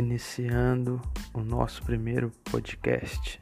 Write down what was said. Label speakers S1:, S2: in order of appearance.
S1: iniciando o nosso primeiro podcast.